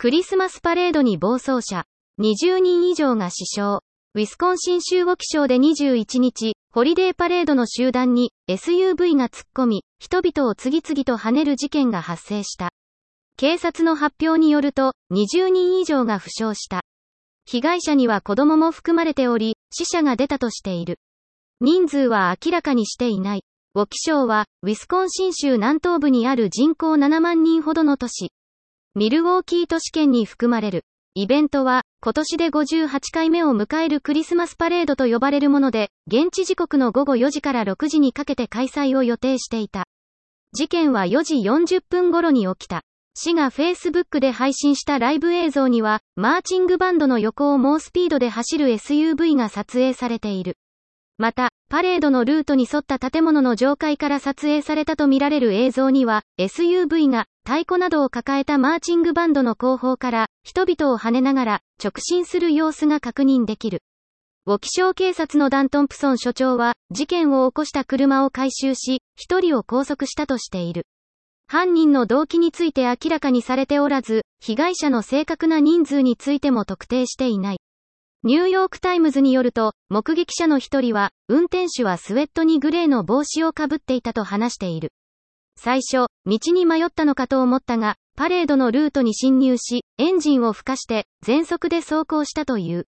クリスマスパレードに暴走車。20人以上が死傷。ウィスコンシン州ウォキ省で21日、ホリデーパレードの集団に SUV が突っ込み、人々を次々と跳ねる事件が発生した。警察の発表によると、20人以上が負傷した。被害者には子供も含まれており、死者が出たとしている。人数は明らかにしていない。ウォキ省は、ウィスコンシン州南東部にある人口7万人ほどの都市。ミルウォーキー都市圏に含まれる。イベントは、今年で58回目を迎えるクリスマスパレードと呼ばれるもので、現地時刻の午後4時から6時にかけて開催を予定していた。事件は4時40分頃に起きた。市が Facebook で配信したライブ映像には、マーチングバンドの横を猛スピードで走る SUV が撮影されている。また、パレードのルートに沿った建物の上階から撮影されたとみられる映像には、SUV が太鼓などを抱えたマーチングバンドの後方から人々を跳ねながら直進する様子が確認できる。ウォキショー警察のダントンプソン所長は、事件を起こした車を回収し、一人を拘束したとしている。犯人の動機について明らかにされておらず、被害者の正確な人数についても特定していない。ニューヨークタイムズによると、目撃者の一人は、運転手はスウェットにグレーの帽子をかぶっていたと話している。最初、道に迷ったのかと思ったが、パレードのルートに侵入し、エンジンを吹かして、全速で走行したという。